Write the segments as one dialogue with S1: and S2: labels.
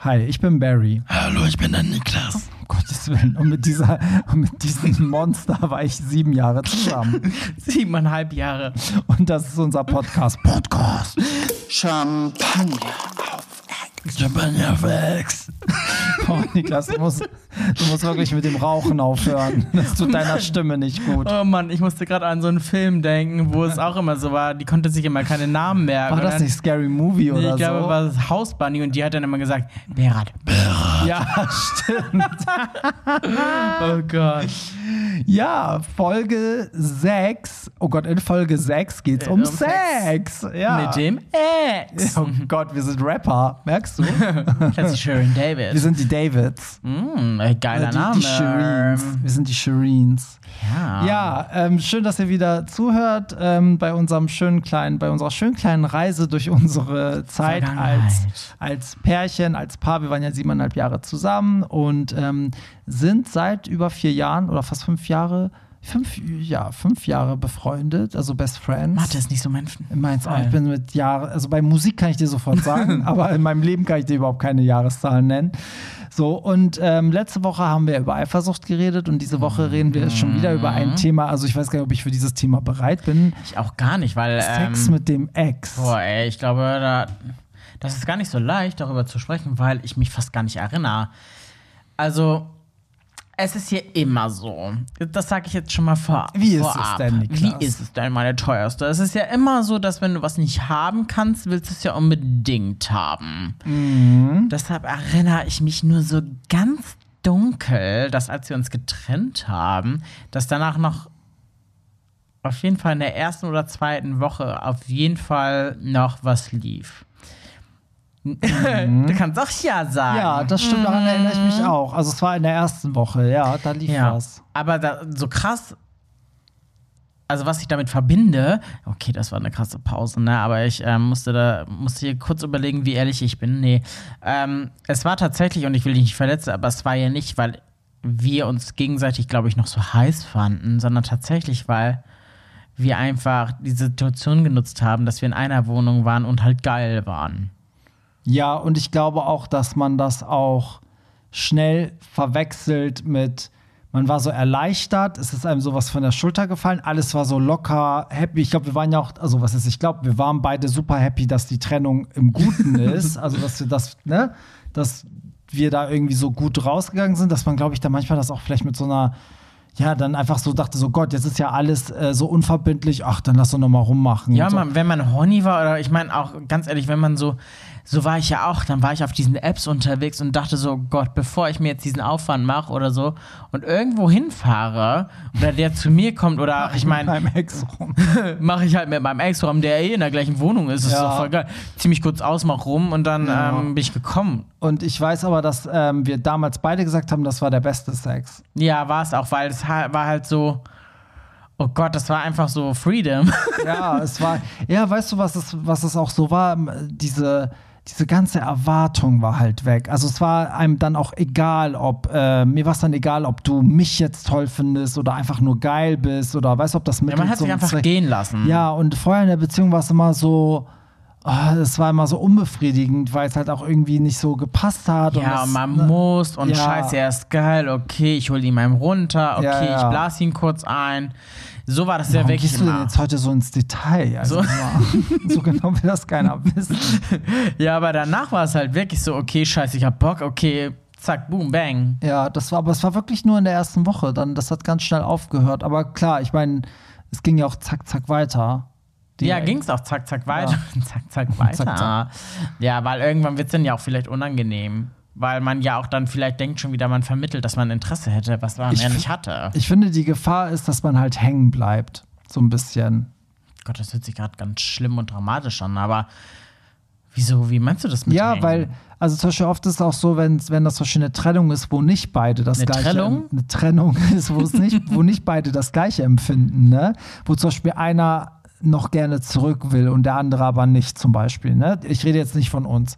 S1: Hi, ich bin Barry.
S2: Hallo, ich bin der Niklas.
S1: Um Gottes Willen. Und mit, dieser, und mit diesem Monster war ich sieben Jahre zusammen.
S3: Siebeneinhalb Jahre.
S1: Und das ist unser Podcast. Podcast.
S2: Champagner auf Ex. Champagner auf Ex.
S1: Oh, Niklas, du musst, du musst wirklich mit dem Rauchen aufhören. Das tut deiner Stimme nicht gut.
S3: Oh Mann, ich musste gerade an so einen Film denken, wo es auch immer so war, die konnte sich immer keine Namen merken.
S1: War das nicht Scary Movie oder
S3: ich glaube,
S1: so?
S3: war das House Bunny und die hat dann immer gesagt, Berat.
S1: ja, stimmt.
S3: Oh Gott.
S1: Ja, Folge 6. Oh Gott, in Folge 6 geht es um,
S3: um
S1: Sex. Ja.
S3: Mit dem Ex.
S1: Oh Gott, wir sind Rapper, merkst du?
S3: Das ist Sharon
S1: Wir
S3: David.
S1: sind die Davids.
S3: Mm, ein geiler
S1: die,
S3: Name.
S1: die Shireens. Wir sind die Shireens.
S3: Ja.
S1: Ja, ähm, schön, dass ihr wieder zuhört ähm, bei unserem schönen kleinen, bei unserer schönen kleinen Reise durch unsere Zeit als, als Pärchen, als Paar. Wir waren ja siebeneinhalb Jahre zusammen und ähm, sind seit über vier Jahren oder fast fünf Jahre, fünf, ja, fünf Jahre befreundet, also Best Friends.
S3: Mathe ist nicht so mein.
S1: Meins auch. Ich bin mit Jahren, also bei Musik kann ich dir sofort sagen, aber in meinem Leben kann ich dir überhaupt keine Jahreszahlen nennen. So, und ähm, letzte Woche haben wir über Eifersucht geredet und diese Woche reden wir schon wieder über ein Thema. Also ich weiß gar nicht, ob ich für dieses Thema bereit bin.
S3: Ich auch gar nicht, weil.
S1: Sex
S3: ähm,
S1: mit dem Ex.
S3: Boah, ey, ich glaube, da, das ist gar nicht so leicht, darüber zu sprechen, weil ich mich fast gar nicht erinnere. Also, es ist hier immer so. Das sage ich jetzt schon mal vor.
S1: Wie ist es
S3: vorab.
S1: denn, Niklas?
S3: Wie ist es denn, meine teuerste? Es ist ja immer so, dass wenn du was nicht haben kannst, willst du es ja unbedingt haben.
S1: Mhm.
S3: Deshalb erinnere ich mich nur so ganz dunkel, dass als wir uns getrennt haben, dass danach noch auf jeden Fall in der ersten oder zweiten Woche auf jeden Fall noch was lief. du kannst auch ja sagen.
S1: Mhm. Ja, das stimmt, daran erinnere ich mich auch. Also es war in der ersten Woche, ja, da lief
S3: Ja,
S1: was.
S3: aber da, so krass, also was ich damit verbinde, okay, das war eine krasse Pause, ne? Aber ich ähm, musste da musste hier kurz überlegen, wie ehrlich ich bin. Nee, ähm, es war tatsächlich und ich will dich nicht verletzen, aber es war ja nicht, weil wir uns gegenseitig, glaube ich, noch so heiß fanden, sondern tatsächlich, weil wir einfach die Situation genutzt haben, dass wir in einer Wohnung waren und halt geil waren.
S1: Ja, und ich glaube auch, dass man das auch schnell verwechselt mit, man war so erleichtert, es ist einem sowas von der Schulter gefallen, alles war so locker, happy. Ich glaube, wir waren ja auch, also was ist, ich glaube, wir waren beide super happy, dass die Trennung im Guten ist. Also, dass wir das, ne, dass wir da irgendwie so gut rausgegangen sind, dass man, glaube ich, da manchmal das auch vielleicht mit so einer ja, dann einfach so dachte, so Gott, jetzt ist ja alles äh, so unverbindlich, ach, dann lass doch noch mal rummachen.
S3: Ja,
S1: so.
S3: man, wenn man horny war, oder ich meine auch ganz ehrlich, wenn man so, so war ich ja auch, dann war ich auf diesen Apps unterwegs und dachte so, Gott, bevor ich mir jetzt diesen Aufwand mache oder so und irgendwo hinfahre oder der zu mir kommt oder ich meine,
S1: Ex rum.
S3: mache ich halt mit meinem Ex-Ram, der eh in der gleichen Wohnung ist, ist
S1: Ja.
S3: doch voll geil. Ziemlich kurz aus, mach rum und dann
S1: Ja.
S3: ähm, bin ich gekommen.
S1: Und ich weiß aber, dass ähm, wir damals beide gesagt haben, das war der beste Sex.
S3: Ja, war es auch, weil es war halt so, oh Gott, das war einfach so Freedom.
S1: Ja, es war, ja, weißt du, was es, was es auch so war? Diese, diese ganze Erwartung war halt weg. Also es war einem dann auch egal, ob, äh, mir war es dann egal, ob du mich jetzt toll findest oder einfach nur geil bist oder weißt du, ob das mit
S3: Ja, man hat
S1: so
S3: sich einfach
S1: Zweck-
S3: gehen lassen.
S1: Ja, und vorher in der Beziehung war es immer so, ah, es war immer so unbefriedigend, weil es halt auch irgendwie nicht so gepasst hat. und
S3: Ja,
S1: das,
S3: und man
S1: ne?
S3: muss und
S1: Ja.
S3: scheiße, er ist geil, okay, ich hol ihn mal runter, okay,
S1: Ja, ja.
S3: ich blas ihn kurz ein. So war das ja wirklich
S1: gehst du denn jetzt heute so ins Detail? Also,
S3: So.
S1: so. so genau will das keiner wissen.
S3: Ja, aber danach war es halt wirklich so, okay, scheiße, ich hab Bock, okay, zack, boom, bang.
S1: Ja, das war, aber es war wirklich nur in der ersten Woche. Dann, das hat ganz schnell aufgehört. Aber klar, ich meine, es ging ja auch zack, zack weiter.
S3: Ja, ging's auch zack, zack weiter. zack, zack weiter.
S1: Zack, zack.
S3: Ja, weil irgendwann wird's dann ja auch vielleicht unangenehm. Weil man ja auch dann vielleicht denkt schon wieder, man vermittelt, dass man Interesse hätte, was man
S1: Ich
S3: ja nicht hatte.
S1: Ich finde, die Gefahr ist, dass man halt hängen bleibt. So ein bisschen.
S3: Gott, das hört sich gerade ganz schlimm und dramatisch an, aber wieso, wie meinst du das mit
S1: Ja,
S3: Hängen?
S1: weil, also zum Beispiel oft ist es auch so, wenn, wenn das zum Beispiel eine Trennung ist, wo nicht beide das
S3: Eine
S1: gleiche
S3: Trennung?
S1: eine Trennung ist, wo es nicht, wo nicht beide das gleiche empfinden, ne? Wo zum Beispiel einer noch gerne zurück will und der andere aber nicht, zum Beispiel. Ne? Ich rede jetzt nicht von uns.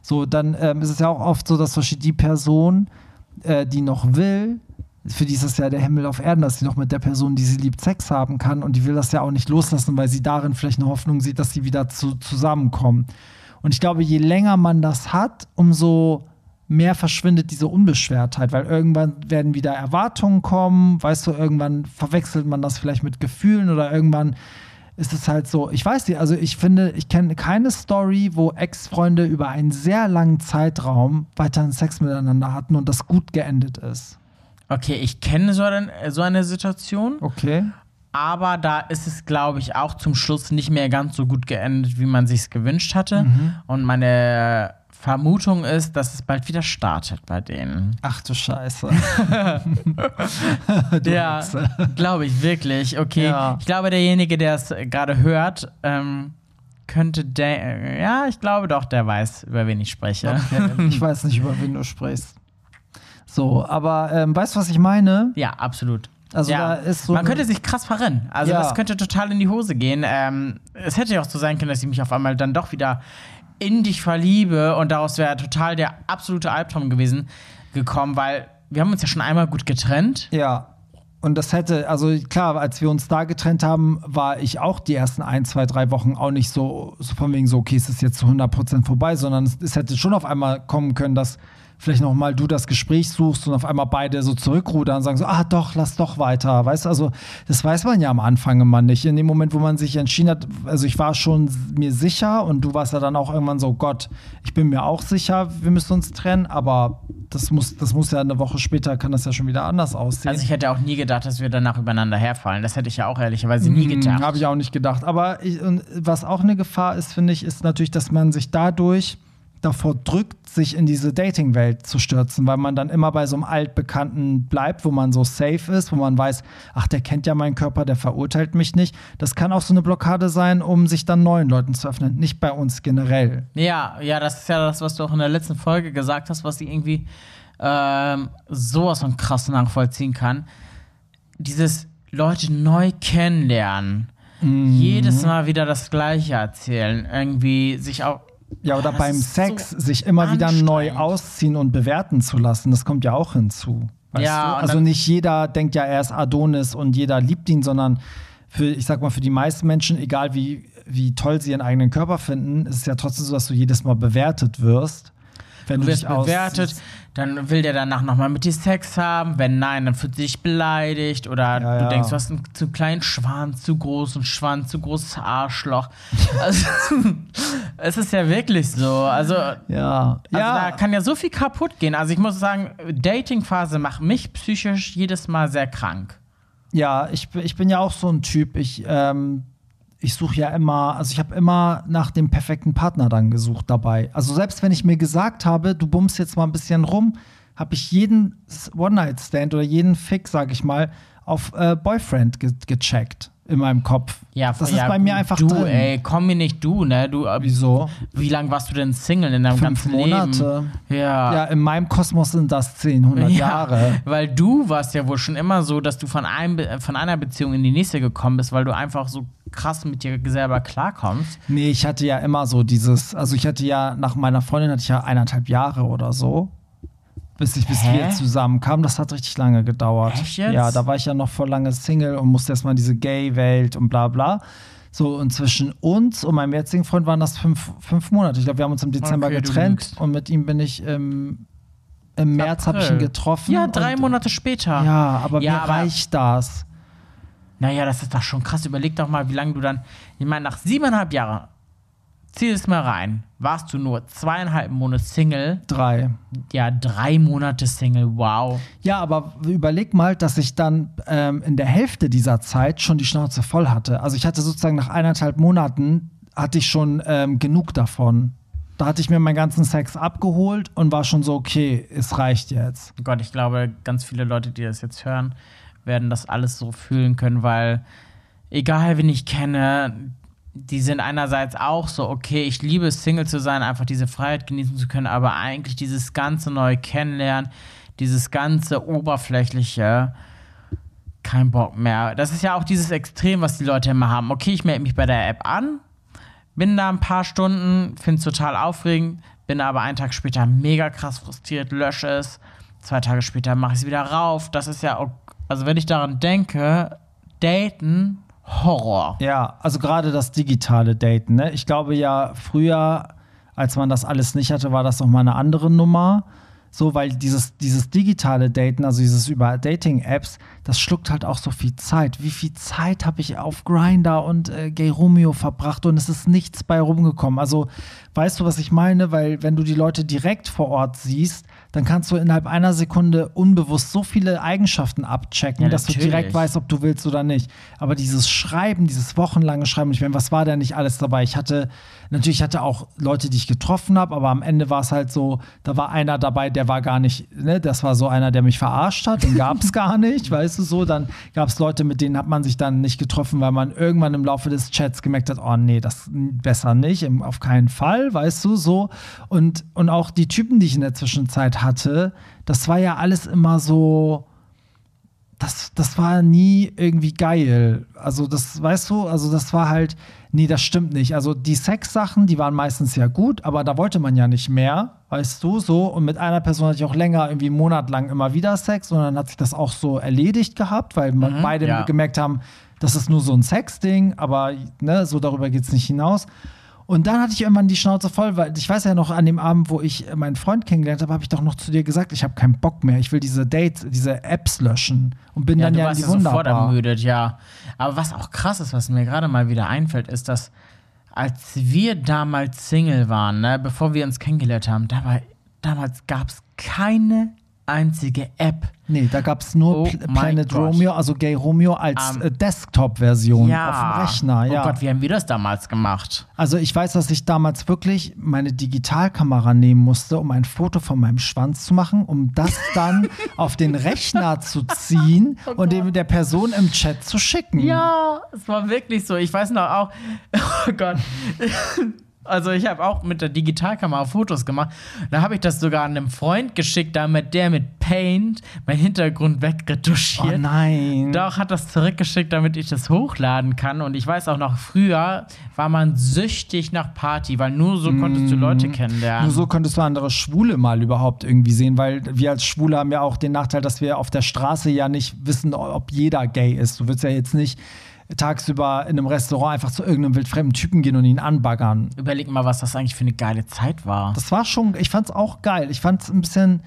S1: So, dann ähm, ist es ja auch oft so, dass die Person, äh, die noch will, für die ist es ja der Himmel auf Erden, dass sie noch mit der Person, die sie liebt, Sex haben kann und die will das ja auch nicht loslassen, weil sie darin vielleicht eine Hoffnung sieht, dass sie wieder zu, zusammenkommen. Und ich glaube, je länger man das hat, umso mehr verschwindet diese Unbeschwertheit, weil irgendwann werden wieder Erwartungen kommen, weißt du, irgendwann verwechselt man das vielleicht mit Gefühlen oder irgendwann ist es halt so, ich weiß nicht, also ich finde, ich kenne keine Story, wo Ex-Freunde über einen sehr langen Zeitraum weiterhin Sex miteinander hatten und das gut geendet ist.
S3: Okay, ich kenne so, so eine Situation,
S1: Okay.
S3: aber da ist es, glaube ich, auch zum Schluss nicht mehr ganz so gut geendet, wie man sich gewünscht hatte. Und meine Vermutung ist, dass es bald wieder startet bei denen.
S1: Ach du Scheiße.
S3: ja,
S1: Hexe.
S3: glaube ich wirklich. Okay,
S1: Ja.
S3: ich glaube, derjenige, der es gerade hört, ähm, könnte der. Ja, ich glaube doch, der weiß, über wen ich spreche.
S1: Okay. Ich weiß nicht, über wen du sprichst. So, aber ähm, weißt du, was ich meine?
S3: Ja, absolut.
S1: Also
S3: ja.
S1: da ist so
S3: Man könnte sich krass verrennen. Also
S1: Ja.
S3: das könnte total in die Hose gehen. Ähm, es hätte ja auch so sein können, dass ich mich auf einmal dann doch wieder in dich verliebe und daraus wäre total der absolute Albtraum gewesen gekommen, weil wir haben uns ja schon einmal gut getrennt.
S1: Ja. Und das hätte, also klar, als wir uns da getrennt haben, war ich auch die ersten ein, zwei, drei Wochen auch nicht so, so von wegen so, okay, es ist jetzt zu 100% vorbei, sondern es, es hätte schon auf einmal kommen können, dass vielleicht noch mal du das Gespräch suchst und auf einmal beide so zurückrudern und sagen so, ah doch, lass doch weiter. Weißt du, also das weiß man ja am Anfang immer nicht. In dem Moment, wo man sich entschieden hat, also ich war schon mir sicher und du warst ja dann auch irgendwann so, Gott, ich bin mir auch sicher, wir müssen uns trennen, aber das muss, das muss ja eine Woche später, kann das ja schon wieder anders aussehen.
S3: Also ich hätte auch nie gedacht, dass wir danach übereinander herfallen. Das hätte ich ja auch ehrlicherweise nie gedacht.
S1: Habe ich auch nicht gedacht. Aber ich, was auch eine Gefahr ist, finde ich, ist natürlich, dass man sich dadurch davor drückt, sich in diese Dating-Welt zu stürzen, weil man dann immer bei so einem Altbekannten bleibt, wo man so safe ist, wo man weiß, ach, der kennt ja meinen Körper, der verurteilt mich nicht. Das kann auch so eine Blockade sein, um sich dann neuen Leuten zu öffnen, nicht bei uns generell.
S3: Ja, ja, das ist ja das, was du auch in der letzten Folge gesagt hast, was ich irgendwie ähm, sowas von krass nachvollziehen kann. Dieses Leute neu kennenlernen.
S1: Mhm.
S3: Jedes Mal wieder das Gleiche erzählen. Irgendwie sich auch.
S1: Ja, oder
S3: das
S1: beim
S3: ist
S1: Sex
S3: so
S1: sich immer wieder neu ausziehen und bewerten zu lassen, das kommt ja auch hinzu. Weißt
S3: Ja,
S1: Also nicht jeder denkt ja, er ist Adonis und jeder liebt ihn, sondern für, ich sag mal, für die meisten Menschen, egal wie, wie toll sie ihren eigenen Körper finden, ist es ja trotzdem so, dass du jedes Mal bewertet wirst. Wenn
S3: Du
S1: du,
S3: wirst bewertet, dann will der danach nochmal mit dir Sex haben. Wenn nein, dann fühlt sich beleidigt. Oder
S1: Ja,
S3: du
S1: ja.
S3: denkst, du hast einen zu kleinen Schwanz, zu großen Schwanz, zu großes Arschloch. Also, es ist ja wirklich so. Also,
S1: Ja,
S3: Also
S1: ja.
S3: da kann ja so viel kaputt gehen. Also ich muss sagen, Dating-Phase macht mich psychisch jedes Mal sehr krank.
S1: Ja, ich, bin- ich bin ja auch so ein Typ. Ich, ähm, ich suche ja immer, also ich habe immer nach dem perfekten Partner dann gesucht dabei. Also selbst wenn ich mir gesagt habe, du bummst jetzt mal ein bisschen rum, habe ich jeden One-Night-Stand oder jeden Fick, sag ich mal, auf äh, Boyfriend ge gecheckt in meinem Kopf.
S3: Ja,
S1: das
S3: ja,
S1: ist bei mir einfach
S3: du,
S1: drin.
S3: ey, komm mir nicht du, ne? Du, äh,
S1: Wieso?
S3: Wie lange warst du denn Single in deinem
S1: Fünf
S3: ganzen
S1: Monate.
S3: Leben? Ja.
S1: Ja, in meinem Kosmos sind das 10, 100 Jahre.
S3: Weil du warst ja wohl schon immer so, dass du von, einem, Be- von einer Beziehung in die nächste gekommen bist, weil du einfach so krass mit dir selber klarkommst.
S1: Nee, ich hatte ja immer so dieses, also ich hatte ja, nach meiner Freundin hatte ich ja eineinhalb Jahre oder so, bis ich, bis
S3: Hä?
S1: wir zusammenkamen. Das hat richtig lange gedauert.
S3: Echt jetzt?
S1: Ja, da war ich ja noch voll lange Single und musste erstmal in diese Gay-Welt und bla bla. So, und zwischen uns und meinem jetzigen Freund waren das fünf, fünf Monate. Ich glaube, wir haben uns im Dezember
S3: Okay,
S1: getrennt und mit ihm bin ich im, im März habe ich ihn getroffen.
S3: Ja, drei
S1: und,
S3: Monate später.
S1: Ja, aber
S3: Ja,
S1: mir
S3: aber-
S1: reicht das.
S3: Naja, das ist doch schon krass. Überleg doch mal, wie lange du dann. Ich meine, nach siebeneinhalb Jahren, zieh es mal rein, warst du nur zweieinhalb Monate Single.
S1: Drei.
S3: Ja, drei Monate Single, wow.
S1: Ja, aber überleg mal, dass ich dann ähm, in der Hälfte dieser Zeit schon die Schnauze voll hatte. Also ich hatte sozusagen nach eineinhalb Monaten hatte ich schon ähm, genug davon. Da hatte ich mir meinen ganzen Sex abgeholt und war schon so, okay, es reicht jetzt.
S3: Oh Gott, ich glaube, ganz viele Leute, die das jetzt hören, werden das alles so fühlen können, weil egal wen ich kenne, die sind einerseits auch so, okay, ich liebe es, Single zu sein, einfach diese Freiheit genießen zu können, aber eigentlich dieses ganze neue Kennenlernen, dieses ganze Oberflächliche, kein Bock mehr. Das ist ja auch dieses Extrem, was die Leute immer haben. Okay, ich melde mich bei der App an, bin da ein paar Stunden, finde es total aufregend, bin aber einen Tag später mega krass frustriert, lösche es. Zwei Tage später mache ich es wieder rauf. Das ist ja, auch, also wenn ich daran denke, daten, Horror.
S1: Ja, also gerade das digitale Daten. Ne? Ich glaube ja, früher, als man das alles nicht hatte, war das noch mal eine andere Nummer. So, weil dieses, dieses digitale Daten, also dieses über Dating-Apps, das schluckt halt auch so viel Zeit. Wie viel Zeit habe ich auf Grinder und äh, Gay Romeo verbracht und es ist nichts bei rumgekommen. Also, weißt du, was ich meine? Weil, wenn du die Leute direkt vor Ort siehst, dann kannst du innerhalb einer Sekunde unbewusst so viele Eigenschaften abchecken,
S3: Ja,
S1: dass du direkt weißt, ob du willst oder nicht. Aber dieses Schreiben, dieses wochenlange Schreiben, ich meine, was war da nicht alles dabei? Ich hatte, natürlich ich hatte auch Leute, die ich getroffen habe, aber am Ende war es halt so, da war einer dabei, der war gar nicht, ne, das war so einer, der mich verarscht hat, den gab es gar nicht, weißt du so. Dann gab es Leute, mit denen hat man sich dann nicht getroffen, weil man irgendwann im Laufe des Chats gemerkt hat, oh nee, das besser nicht, auf keinen Fall, weißt du, so. Und, und auch die Typen, die ich in der Zwischenzeit hatte, das war ja alles immer so, das, das war nie irgendwie geil. Also, das, weißt du, also das war halt, nee, das stimmt nicht. Also, die Sex-Sachen, die waren meistens ja gut, aber da wollte man ja nicht mehr, weißt du, so. Und mit einer Person hatte ich auch länger, irgendwie einen Monat lang immer wieder Sex und dann hat sich das auch so erledigt gehabt, weil man beide
S3: ja.
S1: gemerkt haben, das ist nur so ein Sex-Ding, aber ne, so darüber geht es nicht hinaus. Und dann hatte ich irgendwann die Schnauze voll, weil ich weiß ja noch, an dem Abend, wo ich meinen Freund kennengelernt habe, habe ich doch noch zu dir gesagt, ich habe keinen Bock mehr. Ich will diese Dates, diese Apps löschen. Und bin
S3: Ja,
S1: dann ja in die
S3: ja sofort ermüdet, ja. Aber was auch krass ist, was mir gerade mal wieder einfällt, ist, dass als wir damals Single waren, ne, bevor wir uns kennengelernt haben, da war, damals gab es keine einzige App.
S1: Nee, da gab es nur
S3: Oh
S1: Pl Planet
S3: Gott.
S1: Romeo, also Gay Romeo als
S3: Ähm,
S1: äh, Desktop-Version
S3: Ja.
S1: auf dem Rechner. Ja.
S3: Oh Gott, wie haben wir das damals gemacht?
S1: Also ich weiß, dass ich damals wirklich meine Digitalkamera nehmen musste, um ein Foto von meinem Schwanz zu machen, um das dann auf den Rechner zu ziehen und dem der Person im Chat zu schicken.
S3: Ja, es war wirklich so. Ich weiß noch auch, oh Gott. Also ich habe auch mit der Digitalkamera Fotos gemacht. Da habe ich das sogar an einem Freund geschickt, damit der mit Paint mein Hintergrund
S1: Oh
S3: wegretuschiert.
S1: nein.
S3: Doch hat das zurückgeschickt, damit ich das hochladen kann. Und ich weiß auch noch, früher war man süchtig nach Party, weil nur so konntest du Leute kennenlernen.
S1: Nur so konntest du andere Schwule mal überhaupt irgendwie sehen, weil wir als Schwule haben ja auch den Nachteil, dass wir auf der Straße ja nicht wissen, ob jeder gay ist. Du willst ja jetzt nicht tagsüber in einem Restaurant einfach zu irgendeinem wildfremden Typen gehen und ihn anbaggern.
S3: Überleg mal, was das eigentlich für eine geile Zeit war.
S1: Das war schon, ich fand's auch geil. Ich fand's ein bisschen,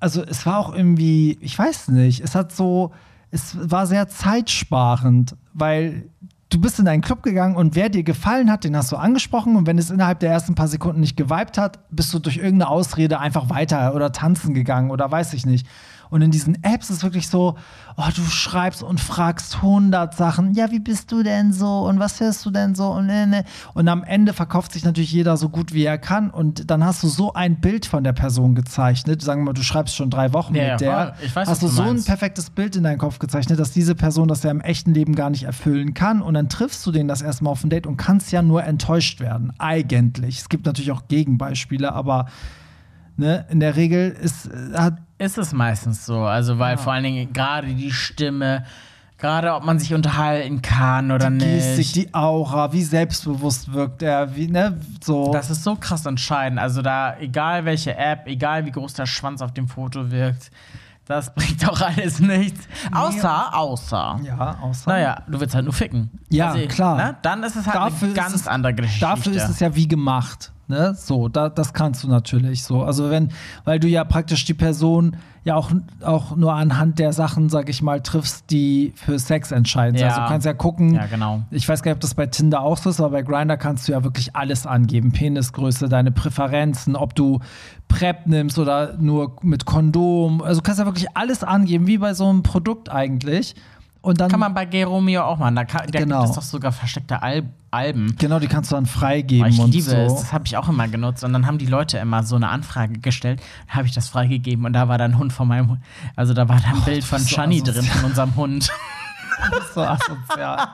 S1: also es war auch irgendwie, ich weiß nicht, es hat so, es war sehr zeitsparend, weil du bist in einen Club gegangen und wer dir gefallen hat, den hast du angesprochen und wenn es innerhalb der ersten paar Sekunden nicht geweibt hat, bist du durch irgendeine Ausrede einfach weiter oder tanzen gegangen oder weiß ich nicht. Und in diesen Apps ist wirklich so, oh, du schreibst und fragst hundert Sachen. Ja, wie bist du denn so? Und was hörst du denn so? Und, ne, ne. und am Ende verkauft sich natürlich jeder so gut, wie er kann. Und dann hast du so ein Bild von der Person gezeichnet. Sagen wir mal, du schreibst schon drei Wochen
S3: Ja,
S1: mit der.
S3: Ich weiß,
S1: hast du
S3: du
S1: so ein perfektes Bild in deinen Kopf gezeichnet, dass diese Person das ja im echten Leben gar nicht erfüllen kann. Und dann triffst du den das erstmal auf ein Date und kannst ja nur enttäuscht werden. Eigentlich. Es gibt natürlich auch Gegenbeispiele, aber ne, in der Regel ist, äh, hat
S3: Ist es meistens so. Also, weil vor allen Dingen gerade die Stimme, gerade ob man sich unterhalten kann oder
S1: die
S3: nicht.
S1: Gestik, die Aura, wie selbstbewusst wirkt er, wie, ne, so.
S3: das ist so krass entscheidend. Also da, egal welche App, egal wie groß der Schwanz auf dem Foto wirkt, das bringt auch alles nichts. Außer, außer.
S1: ja, außer.
S3: Naja, du willst halt nur ficken.
S1: Ja, klar.
S3: Ne? Dann ist es halt
S1: Dafür
S3: eine ganz andere Geschichte.
S1: Dafür ist es ja wie gemacht. Ne? So, da, das kannst du natürlich so. Also wenn, weil du ja praktisch die Person ja auch, auch nur anhand der Sachen, sag ich mal, triffst, die für Sex entscheidend sind.
S3: Ja.
S1: Also du kannst ja gucken,
S3: Ja, genau.
S1: ich weiß gar nicht, ob das bei Tinder auch so ist, aber bei Grindr kannst du ja wirklich alles angeben. Penisgröße, deine Präferenzen, ob du PrEP nimmst oder nur mit Kondom. Also du kannst ja wirklich alles angeben, wie bei so einem Produkt eigentlich. Und dann
S3: Kann man bei Gay Romeo auch machen. Da kann, da
S1: Genau.
S3: gibt es doch sogar versteckte Al Alben.
S1: genau, die kannst du dann
S3: Oh,
S1: freigeben
S3: ich
S1: und
S3: liebe
S1: so.
S3: es. Das habe ich auch immer genutzt. Und dann haben die Leute immer so eine Anfrage gestellt. Habe ich das freigegeben und da war dann ein Hund von meinem Hund. Also da war dann ein Bild
S1: du
S3: von
S1: so
S3: Shani drin,
S1: asozial.
S3: von unserem Hund.
S1: so asozial.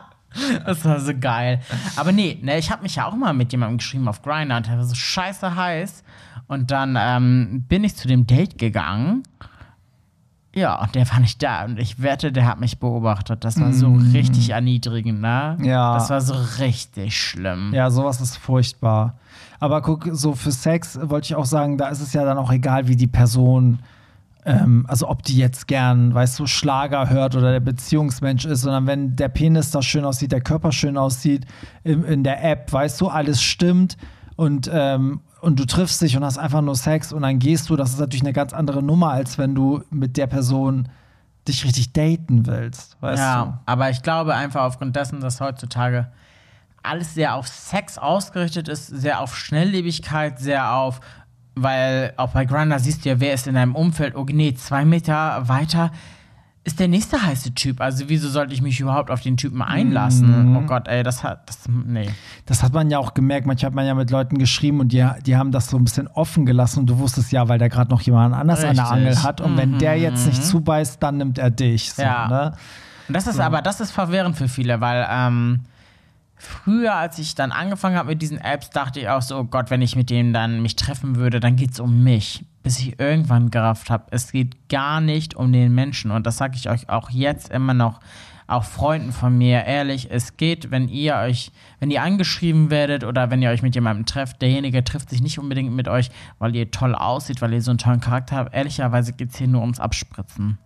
S3: Das war so geil. Aber nee, ne, ich habe mich ja auch mal mit jemandem geschrieben auf Grindr und der war so scheiße heiß. Und dann ähm, bin ich zu dem Date gegangen. Ja, und der war nicht da. Und ich wette, der hat mich beobachtet. Das war so richtig erniedrigend, ne?
S1: Mm. Ja.
S3: Das war so richtig schlimm.
S1: Ja, sowas ist furchtbar. Aber guck, so für Sex wollte ich auch sagen, da ist es ja dann auch egal, wie die Person, ähm, also ob die jetzt gern, weißt du, Schlager hört oder der Beziehungsmensch ist, sondern wenn der Penis da schön aussieht, der Körper schön aussieht, in, in der App, weißt du, alles stimmt und, ähm, und du triffst dich und hast einfach nur Sex und dann gehst du, das ist natürlich eine ganz andere Nummer, als wenn du mit der Person dich richtig daten willst, weißt
S3: Ja, aber ich glaube einfach aufgrund dessen, dass heutzutage alles sehr auf Sex ausgerichtet ist, sehr auf Schnelllebigkeit, sehr auf, weil auch bei Grindr siehst du ja, wer ist in deinem Umfeld, oh nee, zwei Meter weiter ist der nächste heiße Typ. Also wieso sollte ich mich überhaupt auf den Typen einlassen?
S1: Mhm.
S3: Oh Gott, ey, das hat, das, nee.
S1: Das hat man ja auch gemerkt, manchmal hat man ja mit Leuten geschrieben und die, die haben das so ein bisschen offen gelassen und du wusstest ja, weil der gerade noch jemand anders an der
S3: Richtig.
S1: Angel hat und wenn der jetzt nicht zubeißt, dann nimmt er dich. So,
S3: Ja.
S1: ne?
S3: Und das ist aber, das ist verwirrend für viele, weil ähm, früher, als ich dann angefangen habe mit diesen Apps, dachte ich auch so, oh Gott, wenn ich mit denen dann mich treffen würde, dann geht's um mich. Bis ich irgendwann gerafft habe, es geht gar nicht um den Menschen. Und das sage ich euch auch jetzt immer noch, auch Freunden von mir, ehrlich, es geht, wenn ihr euch, wenn ihr angeschrieben werdet oder wenn ihr euch mit jemandem trefft, derjenige trifft sich nicht unbedingt mit euch, weil ihr toll aussieht, weil ihr so einen tollen Charakter habt. Ehrlicherweise geht's hier nur ums Abspritzen.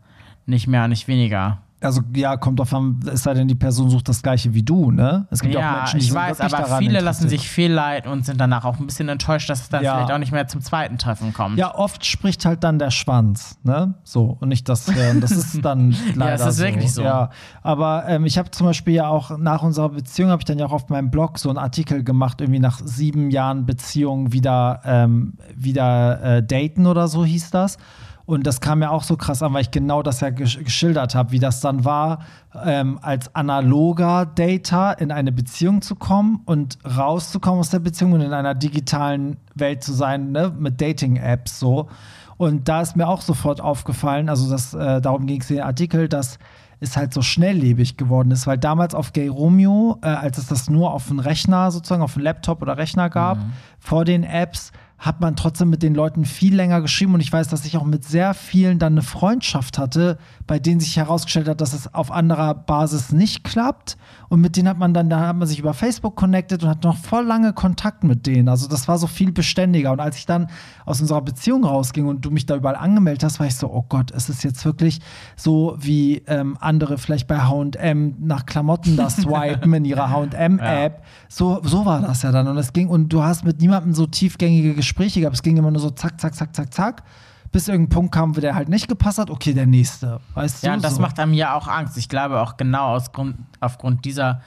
S3: Nicht mehr, nicht weniger.
S1: Also ja, kommt drauf an, es sei denn, die Person sucht das gleiche wie du, ne? Es gibt ja auch
S3: Ja,
S1: Menschen, die
S3: ich weiß, aber viele lassen sich viel leid und sind danach auch ein bisschen enttäuscht, dass es dann
S1: Ja.
S3: vielleicht auch nicht mehr zum zweiten Treffen kommt.
S1: Ja, oft spricht halt dann der Schwanz, ne? So, und nicht das Hirn. Das ist dann leider
S3: es ist
S1: so.
S3: wirklich so.
S1: Ja, aber ähm, ich habe zum Beispiel ja auch nach unserer Beziehung, habe ich dann ja auch auf meinem Blog so einen Artikel gemacht, irgendwie nach sieben Jahren Beziehung wieder, ähm, wieder äh, daten oder so hieß das. Und das kam mir auch so krass an, weil ich genau das ja gesch geschildert habe, wie das dann war, ähm, als analoger Data in eine Beziehung zu kommen und rauszukommen aus der Beziehung und in einer digitalen Welt zu sein, ne, mit Dating-Apps so. Und da ist mir auch sofort aufgefallen, also das, äh, darum ging es in den Artikel, dass es halt so schnelllebig geworden ist, weil damals auf Gay Romeo, äh, als es das nur auf dem Rechner, sozusagen auf dem Laptop oder Rechner gab, vor den Apps, hat man trotzdem mit den Leuten viel länger geschrieben und ich weiß, dass ich auch mit sehr vielen dann eine Freundschaft hatte, bei denen sich herausgestellt hat, dass es auf anderer Basis nicht klappt und mit denen hat man dann, da hat man sich über Facebook connected und hat noch voll lange Kontakt mit denen. Also das war so viel beständiger und als ich dann aus unserer Beziehung rausging und du mich da überall angemeldet hast, war ich so, oh Gott, es ist jetzt wirklich so wie ähm, andere vielleicht bei H&M nach Klamotten da swipen in ihrer H&M-App. So, so war das ja dann und es ging und du hast mit niemandem so tiefgängige Gespräche gehabt. Es ging immer nur so zack, zack, zack, zack, zack, bis irgendein Punkt kam, wo der halt nicht gepasst hat. Okay, der nächste, weißt
S3: Ja,
S1: du?
S3: das
S1: so.
S3: macht einem ja auch Angst. Ich glaube auch genau aus Grund, aufgrund dieser,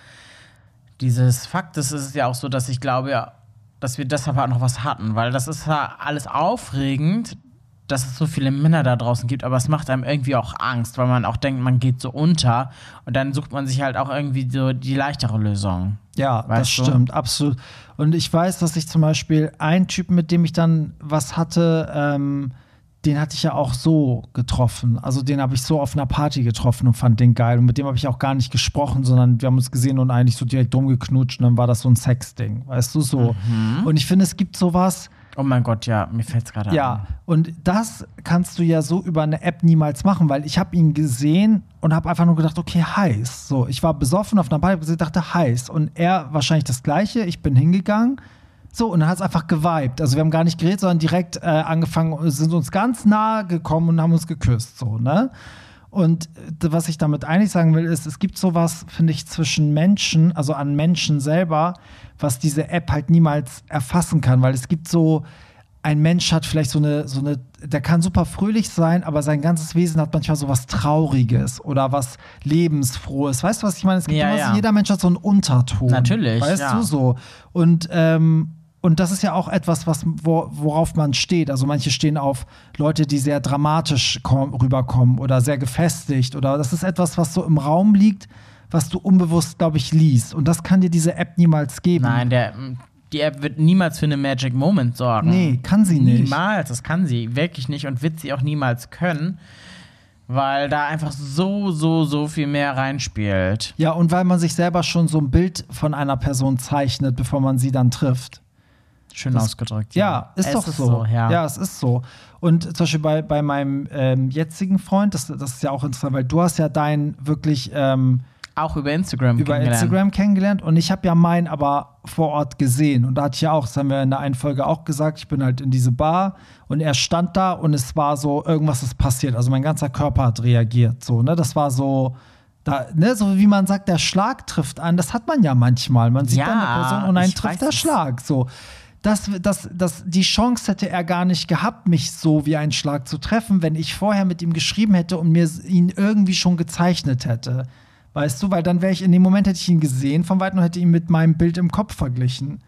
S3: dieses Faktes ist es ja auch so, dass ich glaube, ja, dass wir deshalb auch noch was hatten, weil das ist ja alles aufregend, dass es so viele Männer da draußen gibt, aber es macht einem irgendwie auch Angst, weil man auch denkt, man geht so unter und dann sucht man sich halt auch irgendwie so die leichtere Lösung.
S1: Ja, das
S3: Weißt du?
S1: stimmt, absolut. Und ich weiß, dass ich zum Beispiel einen Typen, mit dem ich dann was hatte, ähm, den hatte ich ja auch so getroffen. Also den habe ich so auf einer Party getroffen und fand den geil. Und mit dem habe ich auch gar nicht gesprochen, sondern wir haben uns gesehen und eigentlich so direkt rumgeknutscht und dann war das so ein Sexding, weißt du so.
S3: Mhm.
S1: Und ich finde, es gibt sowas,
S3: Oh mein Gott, ja, mir fällt es gerade
S1: ja,
S3: an.
S1: und das kannst du ja so über eine App niemals machen, weil ich habe ihn gesehen und habe einfach nur gedacht, okay, heiß. So, ich war besoffen auf einer Party und dachte heiß. Und er wahrscheinlich das Gleiche. Ich bin hingegangen. So, und dann hat es einfach geweibt. Also wir haben gar nicht geredet, sondern direkt äh, angefangen, sind uns ganz nahe gekommen und haben uns geküsst. So, ne? Und äh, was ich damit eigentlich sagen will, ist, es gibt sowas, finde ich, zwischen Menschen, also an Menschen selber, was diese App halt niemals erfassen kann, weil es gibt so, ein Mensch hat vielleicht so eine, so eine, der kann super fröhlich sein, aber sein ganzes Wesen hat manchmal so was Trauriges oder was Lebensfrohes. Weißt du, was ich meine? Es gibt
S3: Ja,
S1: immer
S3: ja.
S1: jeder Mensch hat so einen Unterton.
S3: Natürlich,
S1: Weißt
S3: ja.
S1: du so? Und, ähm, und das ist ja auch etwas, was, wo, worauf man steht. Also manche stehen auf Leute, die sehr dramatisch komm, rüberkommen oder sehr gefestigt. Oder das ist etwas, was so im Raum liegt, was du unbewusst, glaube ich, liest. Und das kann dir diese App niemals geben.
S3: Nein, der, die App wird niemals für eine Magic Moment sorgen.
S1: Nee, kann sie nicht.
S3: Niemals, das kann sie wirklich nicht und wird sie auch niemals können, weil da einfach so, so, so viel mehr reinspielt.
S1: Ja, und weil man sich selber schon so ein Bild von einer Person zeichnet, bevor man sie dann trifft.
S3: Schön ausgedrückt.
S1: Ja, ist
S3: Es
S1: doch so.
S3: ja.
S1: es ist so. Und zum Beispiel bei, bei meinem ähm, jetzigen Freund, das, das ist ja auch interessant, weil du hast ja deinen wirklich ähm,
S3: Auch über Instagram.
S1: über
S3: kennengelernt.
S1: Instagram kennengelernt und ich habe ja meinen aber vor Ort gesehen. Und da hatte ich ja auch, das haben wir in der einen Folge auch gesagt, ich bin halt in diese Bar und er stand da und es war so, irgendwas ist passiert. Also mein ganzer Körper hat reagiert. So, ne? Das war so. Da, ne, so wie man sagt, der Schlag trifft an, das hat man ja manchmal. Man sieht
S3: Ja,
S1: dann eine Person und einen trifft der. Schlag. So. Das, das, das, die Chance hätte er gar nicht gehabt, mich so wie ein Schlag zu treffen, wenn ich vorher mit ihm geschrieben hätte und mir ihn irgendwie schon gezeichnet hätte. Weißt du, weil dann wäre ich in dem Moment hätte ich ihn gesehen von weitem und hätte ihn mit meinem Bild im Kopf verglichen.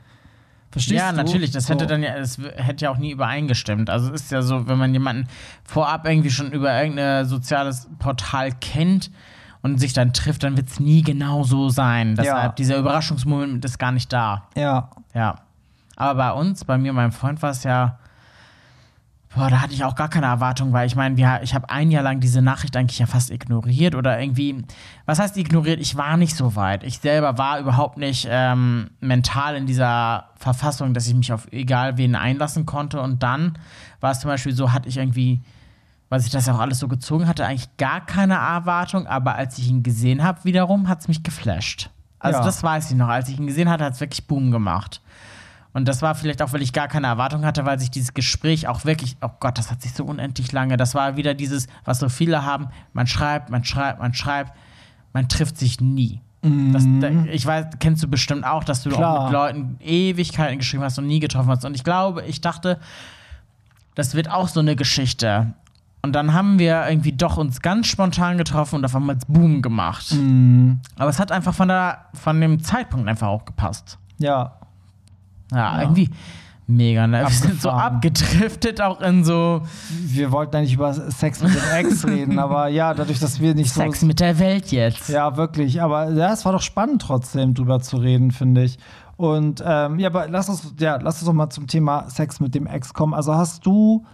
S1: Verstehst
S3: ja,
S1: du?
S3: natürlich. Das
S1: So.
S3: hätte dann ja, es w- hätte ja auch nie übereingestimmt. Also es ist ja so, wenn man jemanden vorab irgendwie schon über irgendein soziales Portal kennt und sich dann trifft, dann wird es nie genau so sein. Deshalb, dieser Überraschungsmoment ist gar nicht da.
S1: Ja.
S3: Ja. Aber bei uns, bei mir und meinem Freund war es ja. Boah, da hatte ich auch gar keine Erwartung, weil ich meine, wir- ich habe ein Jahr lang diese Nachricht eigentlich ja fast ignoriert oder irgendwie, was heißt ignoriert? Ich war nicht so weit. Ich selber war überhaupt nicht ähm, mental in dieser Verfassung, dass ich mich auf egal wen einlassen konnte. Und dann war es zum Beispiel so, hatte ich irgendwie, weil sich das ja auch alles so gezogen hatte, eigentlich gar keine Erwartung. Aber als ich ihn gesehen habe, wiederum, hat es mich geflasht. Also
S1: Ja.
S3: das weiß ich noch. Als ich ihn gesehen hatte, hat es wirklich Boom gemacht. Und das war vielleicht auch, weil ich gar keine Erwartung hatte, weil sich dieses Gespräch auch wirklich, oh Gott, das hat sich so unendlich lange, das war wieder dieses, was so viele haben, man schreibt, man schreibt, man schreibt, man trifft sich nie. Das, da, ich weiß, kennst du bestimmt auch, dass du auch mit Leuten Ewigkeiten geschrieben hast und nie getroffen hast. Und ich glaube, ich dachte, das wird auch so eine Geschichte. Und dann haben wir irgendwie doch uns ganz spontan getroffen und auf einmal Boom gemacht. Aber es hat einfach von, der, von dem Zeitpunkt einfach auch gepasst.
S1: Ja.
S3: Ja, irgendwie mega, ne? Wir sind so abgedriftet auch in so
S1: Wir wollten eigentlich über Sex mit dem Ex reden, aber ja, dadurch, dass wir nicht
S3: Sex
S1: so.
S3: mit der Welt jetzt.
S1: Ja, wirklich. Aber ja, es war doch spannend trotzdem drüber zu reden, finde ich. Und ähm, ja, aber lass uns, ja, lass uns doch mal zum Thema Sex mit dem Ex kommen. Also hast du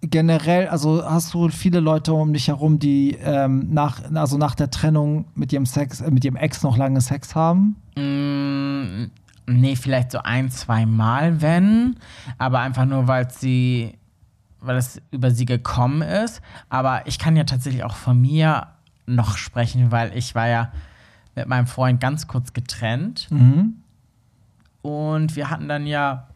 S1: generell, also hast du viele Leute um dich herum, die ähm, nach, also nach der Trennung mit ihrem Sex, äh, mit ihrem Ex noch lange Sex haben?
S3: Mm, nee, vielleicht so ein, zwei Mal, wenn. Aber einfach nur, weil sie, weil es über sie gekommen ist. Aber ich kann ja tatsächlich auch von mir noch sprechen, weil ich war ja mit meinem Freund ganz kurz getrennt.
S1: Mhm.
S3: Und wir hatten dann ja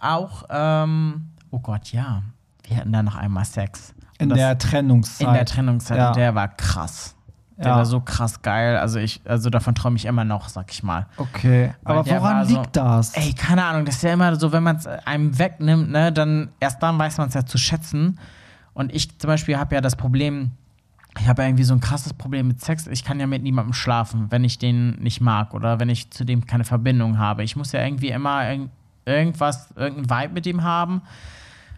S3: auch, ähm, oh Gott, ja, wir hatten dann noch einmal Sex.
S1: In
S3: das-
S1: der Trennungszeit.
S3: in der Trennungszeit.
S1: Ja.
S3: Und der war krass. Der
S1: Ja.
S3: war so krass geil. Also ich, also davon träume ich immer noch, sag ich mal.
S1: Okay.
S3: Weil
S1: Aber woran
S3: so-
S1: liegt das?
S3: Ey, keine Ahnung, das ist ja immer so, wenn man es einem wegnimmt, ne, dann erst dann weiß man es ja zu schätzen. Und ich zum Beispiel habe ja das Problem, ich habe ja irgendwie so ein krasses Problem mit Sex. Ich kann ja mit niemandem schlafen, wenn ich den nicht mag oder wenn ich zu dem keine Verbindung habe. Ich muss ja irgendwie immer irg irgendwas, irgendein Vibe mit ihm haben,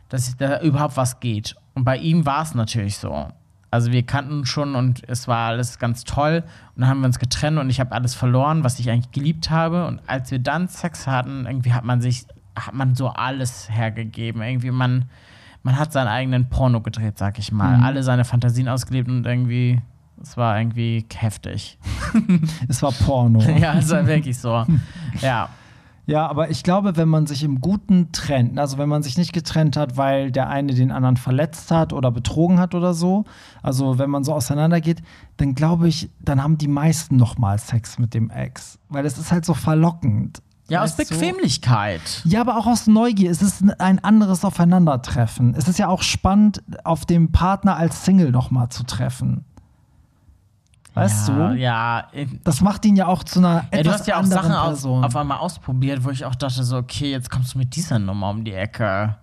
S3: dass da überhaupt was geht. Und bei ihm war es natürlich so. Also wir kannten uns schon und es war alles ganz toll. Und dann haben wir uns getrennt und ich habe alles verloren, was ich eigentlich geliebt habe. Und als wir dann Sex hatten, irgendwie hat man sich, hat man so alles hergegeben. Irgendwie man, man hat seinen eigenen Porno gedreht, sag ich mal. Alle seine Fantasien ausgelebt und irgendwie, es war irgendwie heftig.
S1: Es war Porno.
S3: ja, es war wirklich so. Ja.
S1: Ja, aber ich glaube, wenn man sich im Guten trennt, also wenn man sich nicht getrennt hat, weil der eine den anderen verletzt hat oder betrogen hat oder so, also wenn man so auseinandergeht, dann glaube ich, dann haben die meisten noch mal Sex mit dem Ex, weil es ist halt so verlockend.
S3: Ja, aus? Bequemlichkeit.
S1: Ja, aber auch aus Neugier. Es ist ein anderes Aufeinandertreffen. Es ist ja auch spannend, auf dem Partner als Single noch mal zu treffen. Weißt
S3: ja,
S1: du?
S3: Ja, in-
S1: Das macht ihn ja auch zu einer etwas
S3: Ja, du hast ja auch Sachen
S1: Person.
S3: auf einmal ausprobiert, wo ich auch dachte, so, okay, jetzt kommst du mit dieser Nummer um die Ecke.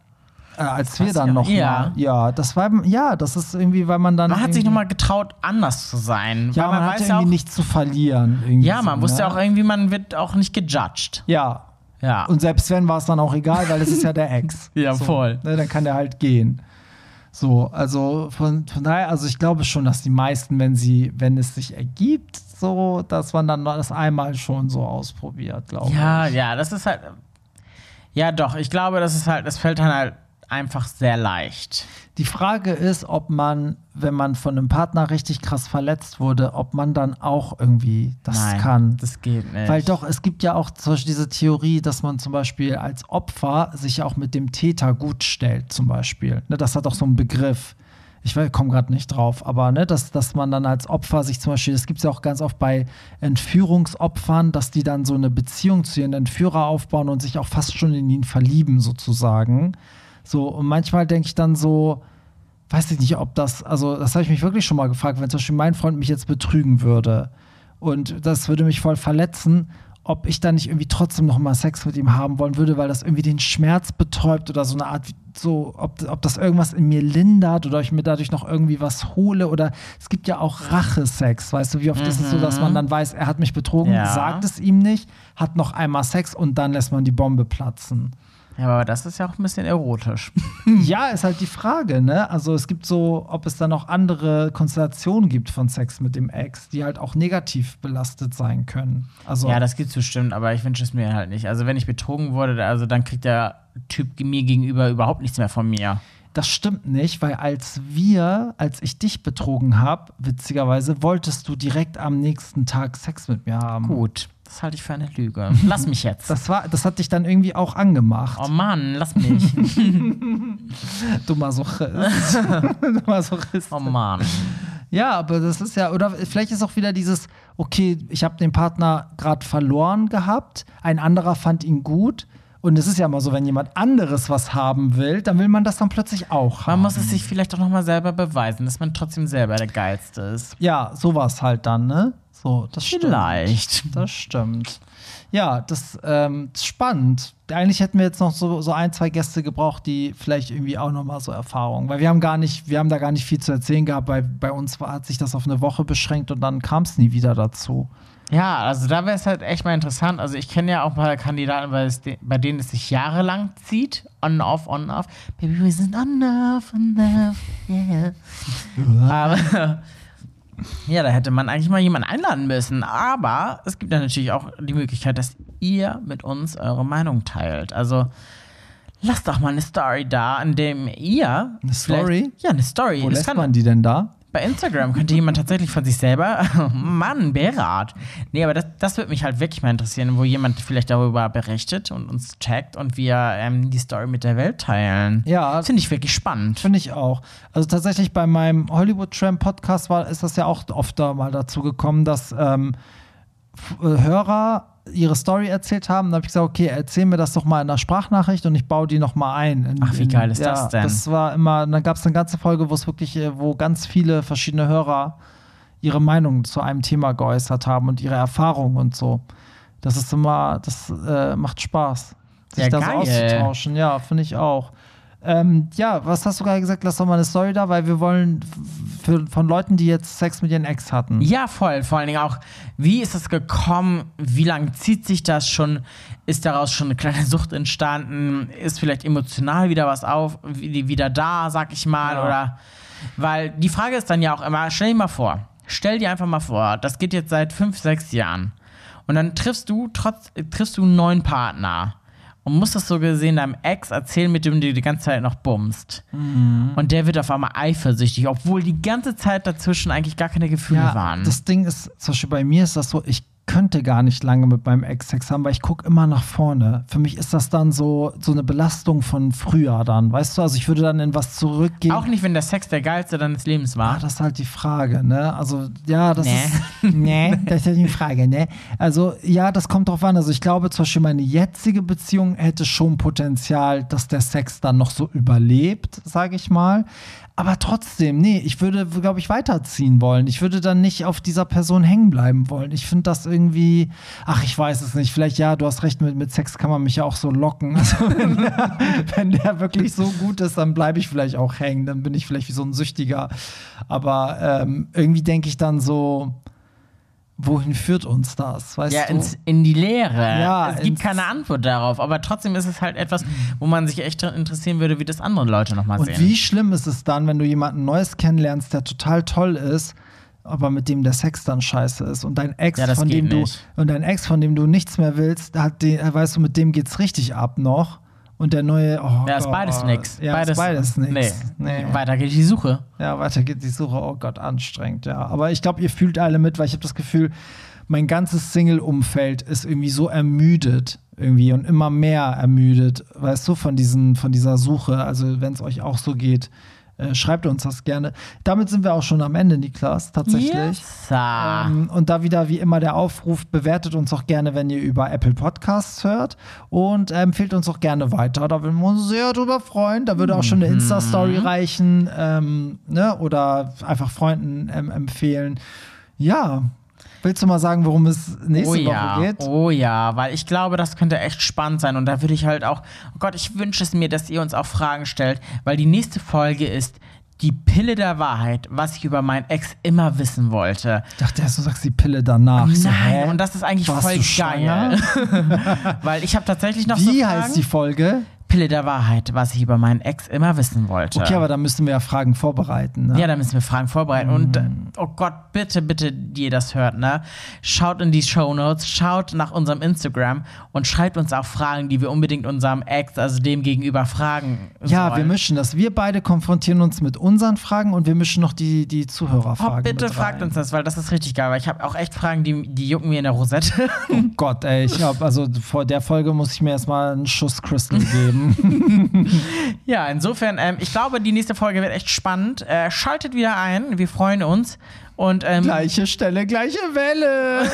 S1: Äh, als wir dann noch
S3: ja.
S1: mal. Ja, das war ja, das ist irgendwie, weil man dann
S3: Man hat sich nochmal getraut, anders zu sein.
S1: ja, man,
S3: man,
S1: hat
S3: weiß
S1: irgendwie
S3: ja auch,
S1: nichts zu verlieren.
S3: Ja, man
S1: so,
S3: wusste
S1: ne?
S3: ja auch irgendwie, man wird auch nicht gejudged.
S1: Ja.
S3: Ja.
S1: Und selbst wenn war es dann auch egal, weil es ist ja der Ex.
S3: Ja,
S1: so,
S3: voll.
S1: Ne, dann kann der halt gehen. So, also von, von daher, also ich glaube schon, dass die meisten, wenn sie, wenn es sich ergibt, so, dass man dann das einmal schon so ausprobiert, glaube
S3: ja,
S1: ich.
S3: ja, das ist halt. Ja, doch, ich glaube, das ist halt, das fällt dann halt einfach sehr leicht.
S1: Die Frage ist, ob man, wenn man von einem Partner richtig krass verletzt wurde, ob man dann auch irgendwie das
S3: Nein,
S1: kann.
S3: Das geht nicht.
S1: Weil doch, es gibt ja auch zum Beispiel diese Theorie, dass man zum Beispiel als Opfer sich auch mit dem Täter gut stellt, zum Beispiel. Ne, das hat auch so einen Begriff. Ich komme gerade nicht drauf, aber ne, dass, dass man dann als Opfer sich zum Beispiel, das gibt es ja auch ganz oft bei Entführungsopfern, dass die dann so eine Beziehung zu ihren Entführer aufbauen und sich auch fast schon in ihn verlieben, sozusagen. So, und manchmal denke ich dann so, weiß ich nicht, ob das, also das habe ich mich wirklich schon mal gefragt, wenn zum Beispiel mein Freund mich jetzt betrügen würde und das würde mich voll verletzen, ob ich dann nicht irgendwie trotzdem noch mal Sex mit ihm haben wollen würde, weil das irgendwie den Schmerz betäubt oder so eine Art, so, ob, ob das irgendwas in mir lindert oder ich mir dadurch noch irgendwie was hole oder es gibt ja auch Rachesex, weißt du, wie oft ist es so, dass man dann weiß, er hat mich betrogen,
S3: Ja.
S1: sagt es ihm nicht, hat noch einmal Sex und dann lässt man die Bombe platzen.
S3: Ja, aber das ist ja auch ein bisschen erotisch.
S1: Ja, ist halt die Frage, ne? Also es gibt so, ob es da noch andere Konstellationen gibt von Sex mit dem Ex, die halt auch negativ belastet sein können. Also
S3: Ja, das gibt's bestimmt, aber ich wünsche es mir halt nicht. Also wenn ich betrogen wurde, also dann kriegt der Typ mir gegenüber überhaupt nichts mehr von mir.
S1: das stimmt nicht, weil als wir, als ich dich betrogen habe, witzigerweise, wolltest du direkt am nächsten Tag Sex mit mir haben.
S3: Gut, das halte ich für eine Lüge. Lass mich jetzt.
S1: Das war, das hat dich dann irgendwie auch angemacht.
S3: oh Mann, lass mich.
S1: Du Masochist. du Masochist.
S3: Oh Mann.
S1: Ja, aber das ist ja, oder vielleicht ist auch wieder dieses, okay, ich habe den Partner gerade verloren gehabt, ein anderer fand ihn gut. Und es ist ja immer so, wenn jemand anderes was haben will, dann will man das dann plötzlich auch
S3: Man
S1: haben.
S3: muss es sich vielleicht auch nochmal selber beweisen, dass man trotzdem selber der Geilste ist.
S1: Ja, sowas halt dann, ne? So, das stimmt.
S3: Vielleicht.
S1: Das stimmt. Ja, das ähm, ist spannend. Eigentlich hätten wir jetzt noch so, so ein, zwei Gäste gebraucht, die vielleicht irgendwie auch noch mal so Erfahrungen, weil wir haben gar nicht, wir haben da gar nicht viel zu erzählen gehabt, weil bei uns war, hat sich das auf eine Woche beschränkt und dann kam es nie wieder dazu.
S3: Ja, also da wäre es halt echt mal interessant. Also ich kenne ja auch paar Kandidaten, de bei denen es sich jahrelang zieht. On, off, on, off. Baby, we sind on, off, on, off, yeah. Aber ja, da hätte man eigentlich mal jemanden einladen müssen. Aber es gibt ja natürlich auch die Möglichkeit, dass ihr mit uns eure Meinung teilt. Also lasst doch mal eine Story da, in dem ihr.
S1: Eine Story?
S3: Ja, eine Story.
S1: Wo
S3: Das
S1: lässt
S3: kann-
S1: man die denn da?
S3: Bei Instagram könnte jemand tatsächlich von sich selber, Mann, Berat. Nee, aber das, das würde mich halt wirklich mal interessieren, wo jemand vielleicht darüber berichtet und uns checkt und wir ähm, die Story mit der Welt teilen.
S1: Ja.
S3: Finde ich wirklich spannend.
S1: Finde ich auch. Also tatsächlich bei meinem Hollywood Tram Podcast war, ist das ja auch oft da mal dazu gekommen, dass ähm, äh, Hörer ihre Story erzählt haben. Da habe ich gesagt, okay, erzähl mir das doch mal in der Sprachnachricht und ich baue die noch mal ein. In,
S3: Ach, wie
S1: in,
S3: geil ist das denn?
S1: Das war immer, dann gab es eine ganze Folge, wo es wirklich, äh, wo ganz viele verschiedene Hörer ihre Meinung zu einem Thema geäußert haben und ihre Erfahrungen und so. Das ist immer, das äh, macht Spaß, sich
S3: Ja,
S1: da so auszutauschen. Ja, finde ich auch. Ähm, ja, was hast du gerade gesagt? Lass doch mal eine Story da, weil wir wollen für, von Leuten, die jetzt Sex mit ihren Ex hatten.
S3: Ja, voll. Vor allen Dingen auch, wie ist es gekommen? Wie lange zieht sich das schon? Ist daraus schon eine kleine Sucht entstanden? Ist vielleicht emotional wieder was auf, wie- wieder da, sag ich mal?
S1: Ja.
S3: Oder weil die Frage ist dann ja auch immer, stell dir mal vor, stell dir einfach mal vor, das geht jetzt seit fünf, sechs Jahren. Und dann triffst du trotz, triffst du einen neuen Partner und musst das so gesehen deinem Ex erzählen, mit dem du die ganze Zeit noch bummst.
S1: Mhm.
S3: Und der wird auf einmal eifersüchtig, obwohl die ganze Zeit dazwischen eigentlich gar keine Gefühle
S1: Ja,
S3: waren.
S1: das Ding ist, zum Beispiel bei mir ist das so, ich könnte gar nicht lange mit meinem Ex Sex haben, weil ich gucke immer nach vorne. Für mich ist das dann so, so eine Belastung von früher dann, weißt du? Also ich würde dann in was zurückgehen.
S3: Auch nicht, wenn der Sex der geilste deines Lebens
S1: Ah,
S3: war.
S1: das ist halt die Frage, ne? Also, ja, das
S3: Nee.
S1: ist. Nee, das ist ja die Frage, ne? Also, ja, das kommt drauf an. Also, ich glaube, zum Beispiel meine jetzige Beziehung hätte schon Potenzial, dass der Sex dann noch so überlebt, sage ich mal. Aber trotzdem, nee, ich würde, glaube ich, weiterziehen wollen. Ich würde dann nicht auf dieser Person hängen bleiben wollen. Ich finde das irgendwie, ach, ich weiß es nicht. Vielleicht, ja, du hast recht, mit, mit Sex kann man mich ja auch so locken. Also, wenn, der, wenn der wirklich so gut ist, dann bleibe ich vielleicht auch hängen. Dann bin ich vielleicht wie so ein Süchtiger. Aber ähm, irgendwie denke ich dann so, wohin führt uns das? Weißt
S3: Ja,
S1: du?
S3: ins, in die Leere.
S1: Ja,
S3: es gibt keine Antwort darauf. Aber trotzdem ist es halt etwas, wo man sich echt interessieren würde, wie das andere Leute nochmal
S1: Und
S3: sehen.
S1: wie schlimm ist es dann, wenn du jemanden Neues kennenlernst, der total toll ist, aber mit dem der Sex dann scheiße ist und dein Ex,
S3: Ja,
S1: von dem du
S3: nicht.
S1: und dein Ex, von dem du nichts mehr willst, hat den, weißt du, mit dem geht's richtig ab noch. Und der neue, oh
S3: ja, ist
S1: Gott.
S3: beides nix.
S1: Ja,
S3: beides,
S1: ist beides nix.
S3: Nee. Weiter geht die Suche.
S1: Ja, weiter geht die Suche. Oh Gott, anstrengend, ja. Aber ich glaube, ihr fühlt alle mit, weil ich habe das Gefühl, mein ganzes Single-Umfeld ist irgendwie so ermüdet irgendwie und immer mehr ermüdet, weißt du, von, diesen, von dieser Suche. Also, wenn es euch auch so geht, äh, schreibt uns das gerne. Damit sind wir auch schon am Ende, Niklas, tatsächlich.
S3: Yes.
S1: Ähm, und da wieder wie immer der Aufruf, bewertet uns auch gerne, wenn ihr über Apple Podcasts hört und empfehlt uns auch gerne weiter. Da würden wir uns sehr drüber freuen. Da würde auch schon eine Insta-Story reichen ähm, ne? oder einfach Freunden ähm, empfehlen. Ja, Willst du mal sagen, worum es nächste
S3: Oh ja,
S1: Woche geht?
S3: oh ja, weil ich glaube, das könnte echt spannend sein und da würde ich halt auch, oh Gott, ich wünsche es mir, dass ihr uns auch Fragen stellt, weil die nächste Folge ist die Pille der Wahrheit, was ich über meinen Ex immer wissen wollte.
S1: Ich dachte erst, du sagst die Pille danach. So,
S3: Nein,
S1: hä?
S3: und das ist eigentlich
S1: Warst
S3: voll geil. weil ich habe tatsächlich noch so
S1: Wie
S3: Fragen.
S1: heißt die Folge?
S3: Pille der Wahrheit, was ich über meinen Ex immer wissen wollte.
S1: Okay, aber da müssen wir ja Fragen vorbereiten. Ne?
S3: Ja, da müssen wir Fragen vorbereiten. Und äh, oh Gott, bitte, bitte, die ihr das hört, ne? Schaut in die Show Notes, schaut nach unserem Instagram und schreibt uns auch Fragen, die wir unbedingt unserem Ex, also dem gegenüber fragen.
S1: Ja,
S3: sollen.
S1: wir mischen das. Wir beide konfrontieren uns mit unseren Fragen und wir mischen noch die, die
S3: Oh,
S1: Zuhörerfragen.
S3: bitte
S1: mit
S3: fragt uns das, weil das ist richtig geil. Weil ich habe auch echt Fragen, die, die jucken mir in der Rosette.
S1: Oh Gott, ey, ich glaube, also vor der Folge muss ich mir erstmal einen Schuss Crystal geben.
S3: ja, insofern, ähm, ich glaube, die nächste Folge wird echt spannend. Äh, schaltet wieder ein, wir freuen uns. Und ähm,
S1: gleiche Stelle, gleiche Welle.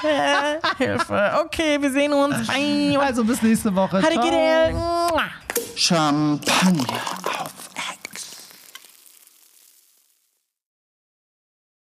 S3: Hilfe. Okay, wir sehen uns.
S1: Also bis nächste Woche. Ciao.
S2: Champagner